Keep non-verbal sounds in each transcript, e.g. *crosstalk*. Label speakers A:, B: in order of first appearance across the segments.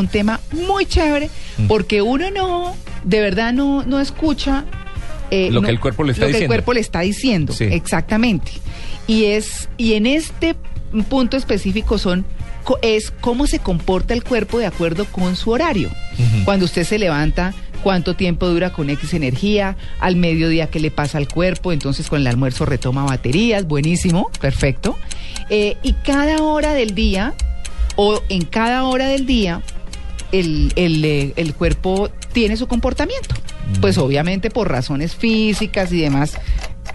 A: Un tema muy chévere porque uno no, de verdad no, no escucha eh,
B: Lo
A: no-
B: que el cuerpo le está
A: lo que el
B: diciendo.
A: cuerpo le está diciendo,
B: Sí.
A: exactamente. Y es y en este punto específico son es cómo se comporta el cuerpo de acuerdo con su horario. Cuando usted se levanta, cuánto tiempo dura con X energía, al mediodía qué le pasa al cuerpo, entonces con el almuerzo retoma baterías, buenísimo, perfecto. Eh, y cada hora del día o en cada hora del día el, el, eh, el cuerpo tiene su comportamiento. Pues obviamente por razones físicas y demás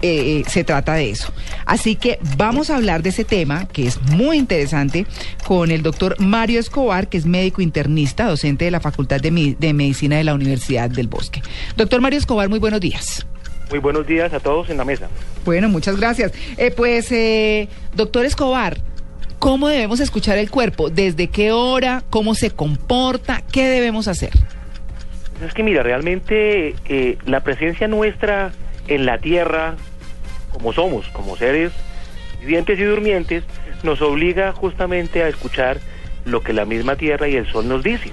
A: eh, eh, se trata de eso. Así que vamos a hablar de ese tema que es muy interesante con el doctor Mario Escobar, que es médico internista, docente de la Facultad de, Mi- de Medicina de la Universidad del Bosque. Doctor Mario Escobar, muy buenos días.
C: Muy buenos días a todos en la mesa.
A: Bueno, muchas gracias. Eh, pues, eh, doctor Escobar, ¿cómo debemos escuchar el cuerpo? ¿Desde qué hora? ¿Cómo se comporta? ¿Qué debemos hacer?
C: Es que mira, realmente eh, la presencia nuestra en la Tierra, como somos, como seres vivientes y durmientes, nos obliga justamente a escuchar lo que la misma Tierra y el Sol nos dicen.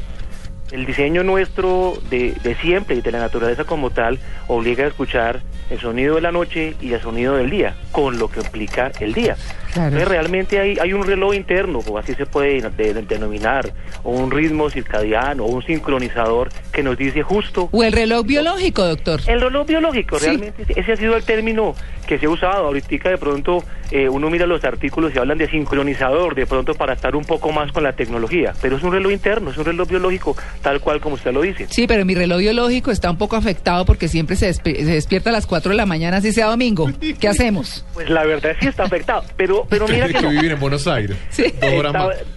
C: El diseño nuestro de, de siempre y de la naturaleza como tal obliga a escuchar el sonido de la noche y el sonido del día, con lo que implica el día.
A: Claro.
C: Entonces, realmente hay, hay un reloj interno, o así se puede de- de- denominar, o un ritmo circadiano, o un sincronizador que nos dice justo
A: ¿O el reloj biológico, doctor?
C: el reloj biológico,
A: Sí.
C: realmente ese ha sido el término que se ha usado. Ahorita de pronto eh, uno mira los artículos y hablan de sincronizador, de pronto para estar un poco más con la tecnología. Pero es un reloj interno, es un reloj biológico, tal cual como usted lo dice.
A: Sí, pero mi reloj biológico está un poco afectado porque siempre se, despe- se despierta a las 4 de la mañana, así sea domingo. ¿Qué hacemos?
C: Pues la verdad sí está afectado, pero, pero mira que
B: que
C: no.
B: vivir en Buenos Aires. *laughs*
A: Sí.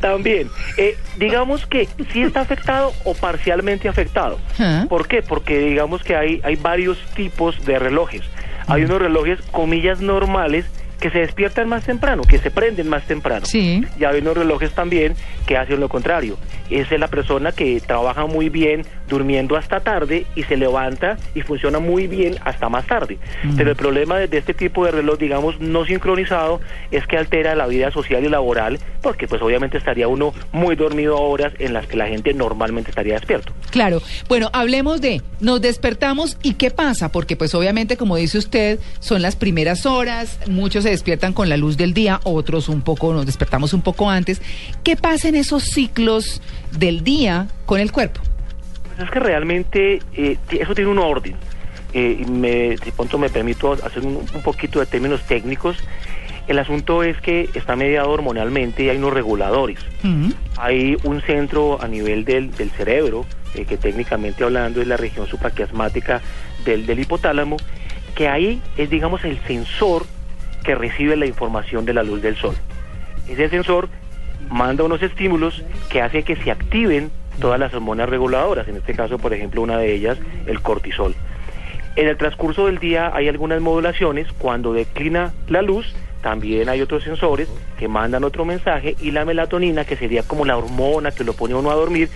C: También. Eh, digamos que sí está afectado o parcialmente afectado.
A: Ah.
C: ¿Por qué? Porque digamos que hay, hay varios tipos de relojes. Hay unos relojes, comillas, normales que se despiertan más temprano, que se prenden más temprano.
A: Sí.
C: Y hay unos relojes también que hacen lo contrario. Esa es la persona que trabaja muy bien durmiendo hasta tarde y se levanta y funciona muy bien hasta más tarde. Pero el problema de, de este tipo de reloj, digamos, no sincronizado, es que altera la vida social y laboral, porque pues obviamente estaría uno muy dormido a horas en las que la gente normalmente estaría despierto.
A: Claro. Bueno, hablemos de nos despertamos y qué pasa, porque pues obviamente, como dice usted, son las primeras horas, muchos se despiertan con la luz del día, otros un poco, nos despertamos un poco antes. ¿Qué pasa en esos ciclos del día con el cuerpo?
C: Pues es que realmente eh, eso tiene un orden. Eh, me, de pronto me permito hacer un poquito de términos técnicos. El asunto es que está mediado hormonalmente y hay unos reguladores. Hay un centro a nivel del, del cerebro, eh, que técnicamente hablando es la región supraquiasmática del, del hipotálamo, que ahí es, digamos, el sensor que recibe la información de la luz del sol. Ese sensor manda unos estímulos que hace que se activen todas las hormonas reguladoras, en este caso, por ejemplo, una de ellas, el cortisol. En el transcurso del día hay algunas modulaciones, cuando declina la luz, también hay otros sensores que mandan otro mensaje y la melatonina, que sería como la hormona que lo pone uno a dormir,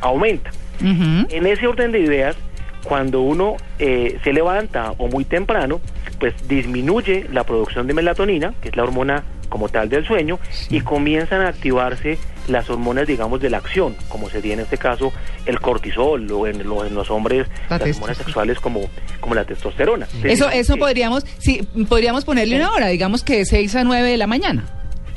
C: aumenta. En ese orden de ideas, cuando uno eh, se levanta o muy temprano, pues disminuye la producción de melatonina, que es la hormona como tal del sueño, y comienzan a activarse las hormonas, digamos, de la acción, como sería en este caso el cortisol, o en, lo- en los hombres
A: La
C: las hormonas sexuales como, como la testosterona.
A: Eso, eso
C: que-
A: podríamos, sí, podríamos ponerle una hora, digamos que de 6 a 9 de la mañana.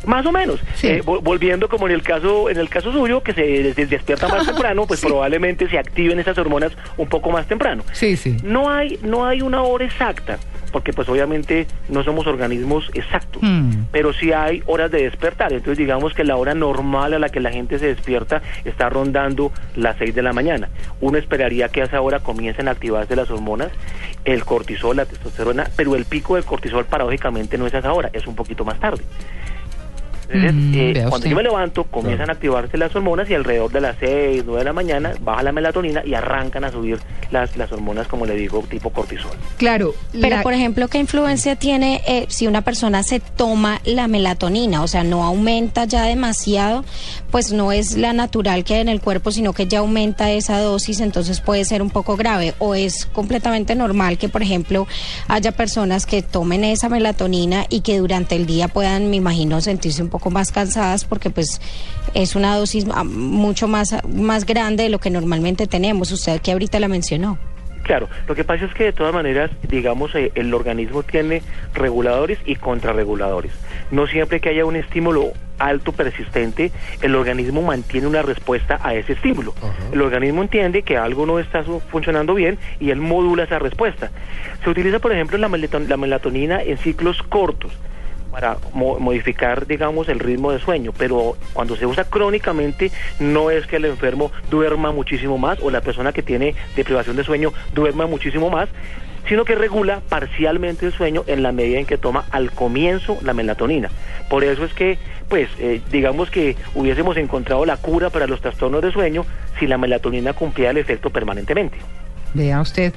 C: Más o menos.
A: Sí.
C: Eh, vol- volviendo como en el caso en el caso suyo, que se des- despierta más *laughs* temprano, pues
A: Sí.
C: probablemente se activen esas hormonas un poco más temprano.
A: Sí, sí.
C: No hay, no hay una hora exacta, porque pues obviamente no somos organismos exactos,
A: Hmm.
C: pero sí hay horas de despertar. Entonces digamos que la hora normal a la que la gente se despierta está rondando las 6 de la mañana. Uno esperaría que a esa hora comiencen a activarse las hormonas, el cortisol, la testosterona, pero el pico del cortisol paradójicamente no es a esa hora, es un poquito más tarde. Entonces,
A: Mm,
C: eh, cuando
A: usted.
C: yo me levanto, comienzan a activarse las hormonas y alrededor de las 6, 9 de la mañana baja la melatonina y arrancan a subir las, las hormonas, como le digo, tipo cortisol.
A: Claro.
B: Pero,
A: la-
B: por ejemplo, ¿qué influencia tiene eh, si una persona se toma la melatonina? O sea, no aumenta ya demasiado, pues no es la natural que hay en el cuerpo, sino que ya aumenta esa dosis, entonces puede ser un poco grave. O es completamente normal que, por ejemplo, haya personas que tomen esa melatonina y que durante el día puedan, me imagino, sentirse un poco más cansadas porque pues es una dosis ah, mucho más, más grande de lo que normalmente tenemos. Usted que ahorita la mencionó.
C: Claro, lo que pasa es que de todas maneras, digamos, eh, el organismo tiene reguladores y contrarreguladores. No siempre que haya un estímulo alto persistente, el organismo mantiene una respuesta a ese estímulo. El organismo entiende que algo no está su- funcionando bien y él modula esa respuesta. Se utiliza, por ejemplo, la, melaton- la melatonina en ciclos cortos para mo- modificar, digamos, el ritmo de sueño, pero cuando se usa crónicamente no es que el enfermo duerma muchísimo más o la persona que tiene deprivación de sueño duerma muchísimo más, sino que regula parcialmente el sueño en la medida en que toma al comienzo la melatonina. Por eso es que, pues, eh, digamos que hubiésemos encontrado la cura para los trastornos de sueño si la melatonina cumplía el efecto permanentemente.
A: Vea usted.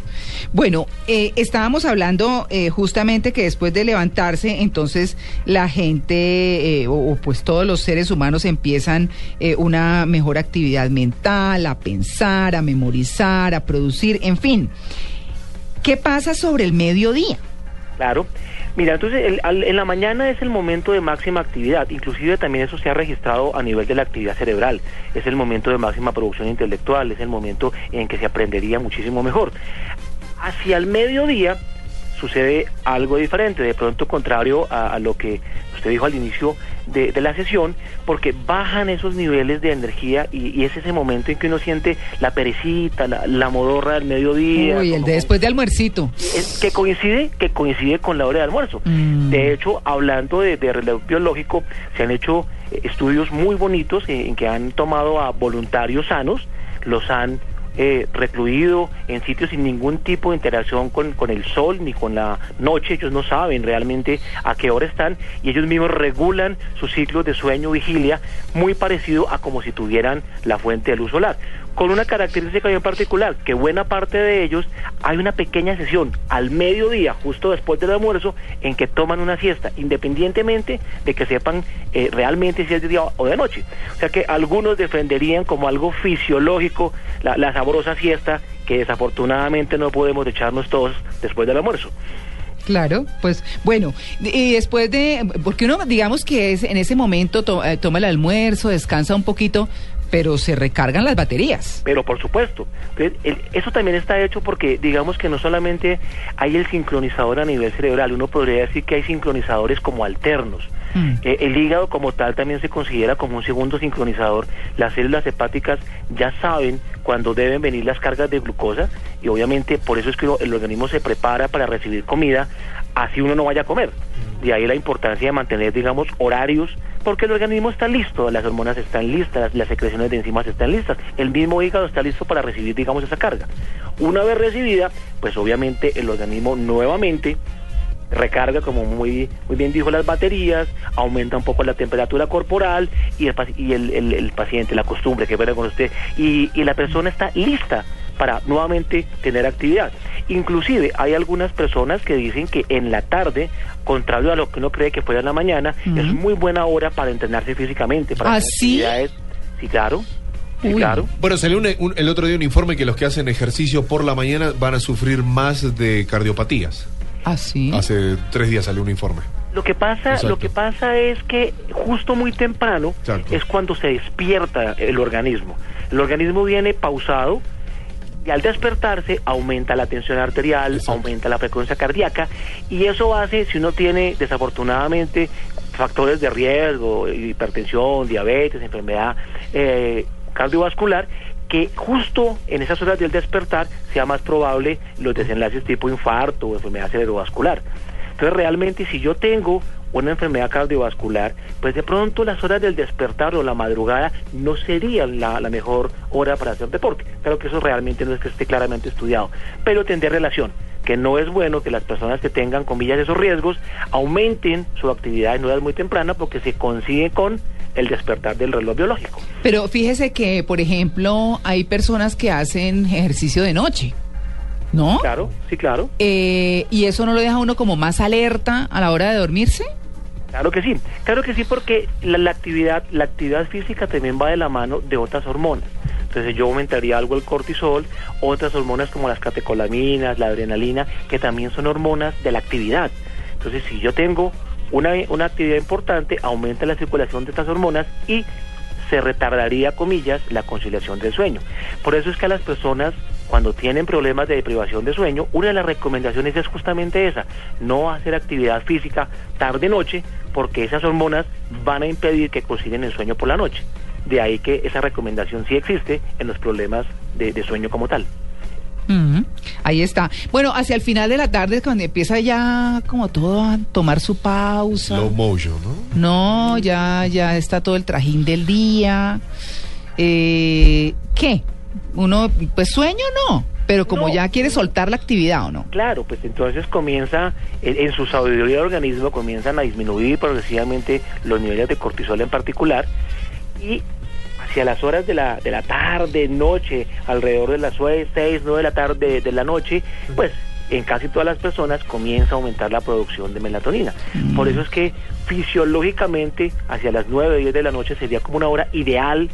A: Bueno, eh, estábamos hablando eh, justamente que después de levantarse, entonces la gente eh, o, o, pues todos los seres humanos empiezan eh, una mejor actividad mental, a pensar, a memorizar, a producir, en fin. ¿Qué pasa sobre el mediodía?
C: Claro. Mira, entonces el- al- en la mañana es el momento de máxima actividad, inclusive también eso se ha registrado a nivel de la actividad cerebral, es el momento de máxima producción intelectual, es el momento en que se aprendería muchísimo mejor. Hacia el mediodía sucede algo diferente, de pronto contrario a, a lo que usted dijo al inicio de, de la sesión, porque bajan esos niveles de energía y, y es ese momento en que uno siente la perecita, la, la modorra del mediodía.
A: Uy, el de después de almuercito.
C: es que coincide que coincide con la hora de almuerzo.
A: Mm.
C: De hecho, hablando de, de reloj biológico, se han hecho eh, estudios muy bonitos eh, en que han tomado a voluntarios sanos, los han eh, recluido en sitios sin ningún tipo de interacción con, con el sol ni con la noche. Ellos no saben realmente a qué hora están y ellos mismos regulan sus ciclos de sueño vigilia muy parecido a como si tuvieran la fuente de luz solar. Con una característica bien particular, que buena parte de ellos hay una pequeña sesión al mediodía, justo después del almuerzo, en que toman una siesta, independientemente de que sepan eh, realmente si es de día o de noche. O sea que algunos defenderían como algo fisiológico la, la sabrosa siesta que desafortunadamente no podemos echarnos todos después del almuerzo.
A: Claro, pues bueno, y después de, porque uno digamos que es en ese momento to- eh, toma el almuerzo, descansa un poquito, pero se recargan las baterías.
C: Pero por supuesto, eso también está hecho porque digamos que no solamente hay el sincronizador a nivel cerebral, uno podría decir que hay sincronizadores como alternos.
A: Mm.
C: Eh, el hígado como tal también se considera como un segundo sincronizador. Las células hepáticas ya saben cuando deben venir las cargas de glucosa y obviamente por eso es que uno- el organismo se prepara para recibir comida así uno no vaya a comer. De ahí la importancia de mantener, digamos, horarios, porque el organismo está listo, las hormonas están listas, las secreciones de enzimas están listas, el mismo hígado está listo para recibir, digamos, esa carga. Una vez recibida, pues obviamente el organismo nuevamente recarga, como muy, muy bien dijo, las baterías, aumenta un poco la temperatura corporal y el, y el, paciente, la costumbre que ver con usted, y la persona está lista para nuevamente tener actividad. Inclusive hay algunas personas que dicen que en la tarde, contrario a lo que uno cree que fuera en la mañana, es muy buena hora para entrenarse físicamente, para
A: ¿Ah,
C: hacer
A: sí?
C: claro. Sí, claro.
D: Bueno, salió un- un- el otro día un informe que los que hacen ejercicio por la mañana van a sufrir más de cardiopatías.
A: ¿Ah, sí?
D: Hace tres días salió un informe.
C: Lo que pasa,
D: Exacto.
C: lo que pasa es que justo muy temprano
D: Exacto.
C: es cuando se despierta el organismo. El organismo viene pausado y al despertarse aumenta la tensión arterial,
D: Exacto.
C: aumenta la frecuencia cardíaca y eso hace si uno tiene desafortunadamente factores de riesgo, hipertensión, diabetes, enfermedad eh, cardiovascular que justo en esas horas del despertar sea más probable los desenlaces tipo infarto o enfermedad cerebrovascular. Entonces realmente si yo tengo una enfermedad cardiovascular, pues de pronto las horas del despertar o la madrugada no serían la, la mejor hora para hacer deporte. Claro que eso realmente no es que esté claramente estudiado, pero tendrá relación. que no es bueno que las personas que tengan, comillas, esos riesgos aumenten su actividad en horas muy tempranas porque se consigue con el despertar del reloj biológico.
A: Pero fíjese que, por ejemplo, hay personas que hacen ejercicio de noche, ¿no?
C: Claro, sí, claro.
A: Eh, ¿Y eso no lo deja uno como más alerta a la hora de dormirse?
C: Claro que sí, claro que sí, porque la, actividad, la actividad física también va de la mano de otras hormonas. Entonces yo aumentaría algo el cortisol, otras hormonas como las catecolaminas, la adrenalina, que también son hormonas de la actividad. Entonces si yo tengo una, una actividad importante, aumenta la circulación de estas hormonas y se retardaría, comillas, la conciliación del sueño. Por eso es que a las personas, cuando tienen problemas de deprivación de sueño, una de las recomendaciones es justamente esa, no hacer actividad física tarde-noche, porque esas hormonas van a impedir que concilien el sueño por la noche. De ahí que esa recomendación sí existe en los problemas de, de sueño como tal.
A: Ahí está. Bueno, hacia el final de la tarde, cuando empieza ya como todo a tomar su pausa.
D: Slow motion, ¿no?
A: No, ya, ya está todo el trajín del día. Eh, ¿Qué? Uno, pues sueño no, pero como
C: No.
A: ya quiere soltar la actividad o no.
C: Claro, pues entonces comienza, en, su sabiduría del organismo comienzan a disminuir progresivamente los niveles de cortisol en particular y hacia las horas de la, de la tarde, noche, alrededor de las 6, 9 de la tarde de la noche, pues en casi todas las personas comienza a aumentar la producción de melatonina. Por eso es que fisiológicamente hacia las 9, 10 de la noche sería como una hora ideal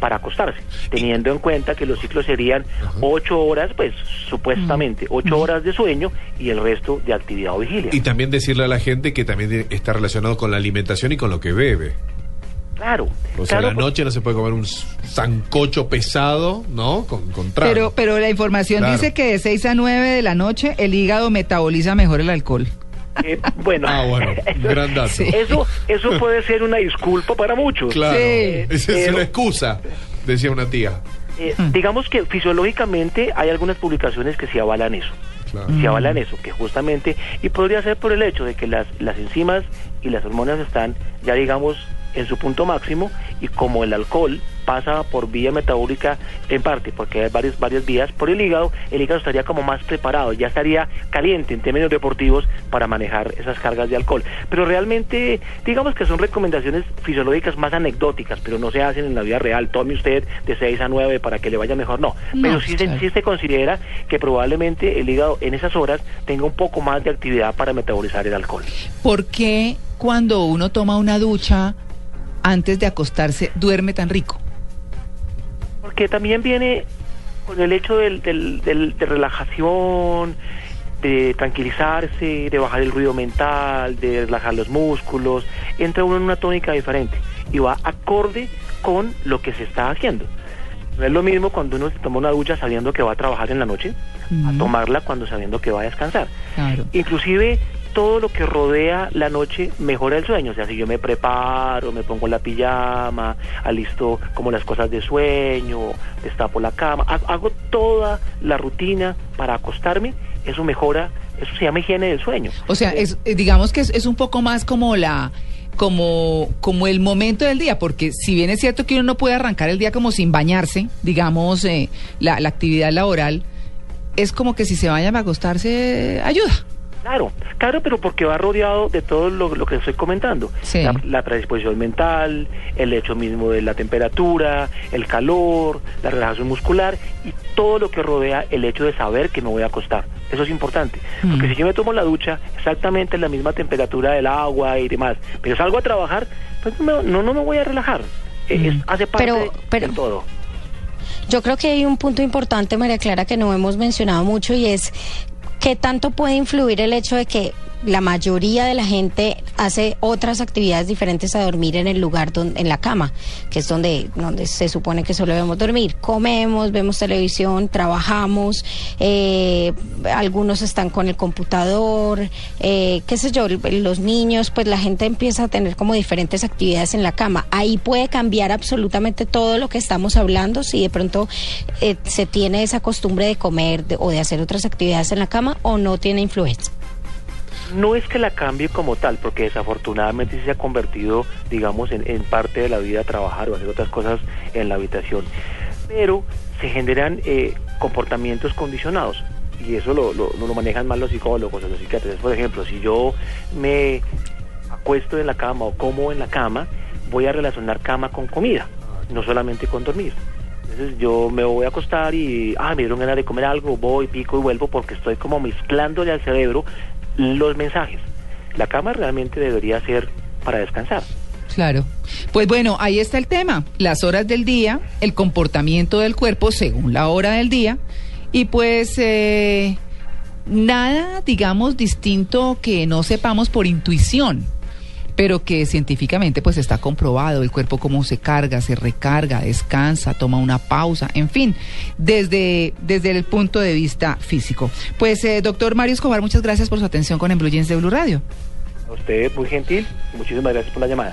C: para acostarse, teniendo en cuenta que los ciclos serían ocho horas, pues supuestamente ocho horas de sueño y el resto de actividad o vigilia.
D: Y también decirle a la gente que también está relacionado con la alimentación y con lo que bebe.
C: claro,
D: O sea,
C: claro,
D: a la noche no se puede comer un sancocho pesado, ¿no? Con, con trago.
A: Pero, pero la información
D: Claro.
A: dice que de 6 a 9 de la noche el hígado metaboliza mejor el alcohol.
C: Eh, bueno,
D: Ah, bueno, *laughs* gran dato.
A: Sí.
C: eso, eso puede ser una disculpa para muchos.
D: Claro, esa es
C: Pero-
D: una excusa, decía una tía.
C: Eh, digamos que fisiológicamente hay algunas publicaciones que sí avalan eso.
D: Claro.
C: Se avalan eso, que justamente, y podría ser por el hecho de que las, las enzimas y las hormonas están ya digamos en su punto máximo y como el alcohol pasa por vía metabólica en parte, porque hay varias, varias vías por el hígado, el hígado estaría como más preparado, ya estaría caliente en términos deportivos para manejar esas cargas de alcohol. Pero realmente, digamos que son recomendaciones fisiológicas más anecdóticas, pero no se hacen en la vida real. Tome usted de 6 a 9 para que le vaya mejor, no.
A: No,
C: pero sí, se- sí se considera que probablemente el hígado en esas horas tenga un poco más de actividad para metabolizar el alcohol.
A: ¿Por qué cuando uno toma una ducha antes de acostarse duerme tan rico?
C: Porque también viene con el hecho del, del- del- de relajación, de tranquilizarse, de bajar el ruido mental, de relajar los músculos, entra uno en una tónica diferente y va acorde con lo que se está haciendo. No es lo mismo cuando uno se toma una ducha sabiendo que va a trabajar en la noche, a tomarla cuando sabiendo que va a descansar.
A: Claro.
C: Inclusive todo lo que rodea la noche mejora el sueño. O sea, si yo me preparo, me pongo la pijama, alisto como las cosas de sueño, destapo la cama, ha- hago toda la rutina para acostarme, eso mejora, eso se llama higiene del sueño.
A: O sea, es, eh, digamos que es, es un poco más como la como como el momento del día, porque si bien es cierto que uno no puede arrancar el día como sin bañarse, digamos, eh, la, la actividad laboral, es como que si se vayan a acostarse, ayuda.
C: Claro, claro, pero porque va rodeado de todo lo, lo que estoy comentando.
A: Sí.
C: La, la predisposición mental, el hecho mismo de la temperatura, el calor, la relajación muscular y todo lo que rodea el hecho de saber que me voy a acostar. Eso es importante. Porque
A: Mm.
C: si yo me tomo la ducha exactamente en la misma temperatura del agua y demás, pero salgo a trabajar, pues no, me- no, no me voy a relajar. Eh, es- hace parte
B: Pero- pero-
C: de todo.
B: Yo creo que hay un punto importante, María Clara, que no hemos mencionado mucho y es qué tanto puede influir el hecho de que la mayoría de la gente hace otras actividades diferentes a dormir en el lugar donde, en la cama, que es donde, donde se supone que solo debemos dormir. Comemos, vemos televisión, trabajamos, eh, algunos están con el computador, eh, qué sé yo, los niños, pues la gente empieza a tener como diferentes actividades en la cama. Ahí puede cambiar absolutamente todo lo que estamos hablando si de pronto eh, se tiene esa costumbre de comer o de hacer otras actividades en la cama o no tiene influencia.
C: No es que la cambie como tal, porque desafortunadamente se ha convertido, digamos, en, parte de la vida trabajar o hacer otras cosas en la habitación. Pero se generan eh, comportamientos condicionados. y eso lo, lo, manejan más los psicólogos o los psiquiatras. Por ejemplo, si yo me acuesto en la cama o como en la cama, voy a relacionar cama con comida, no solamente con dormir. Entonces yo me voy a acostar y, ah, me dieron ganas de comer algo, voy, pico y vuelvo porque estoy como mezclándole al cerebro los mensajes. La cama realmente debería ser para descansar.
A: Claro. Pues bueno, ahí está el tema. Las horas del día, el comportamiento del cuerpo según la hora del día. Y pues eh, nada, digamos, distinto que no sepamos por intuición pero que científicamente pues está comprobado el cuerpo cómo se carga, se recarga, descansa, toma una pausa, en fin, desde, desde el punto de vista físico. Pues eh, doctor Mario Escobar, muchas gracias por su atención con En de Blue Radio.
C: A usted muy gentil, muchísimas gracias por la llamada.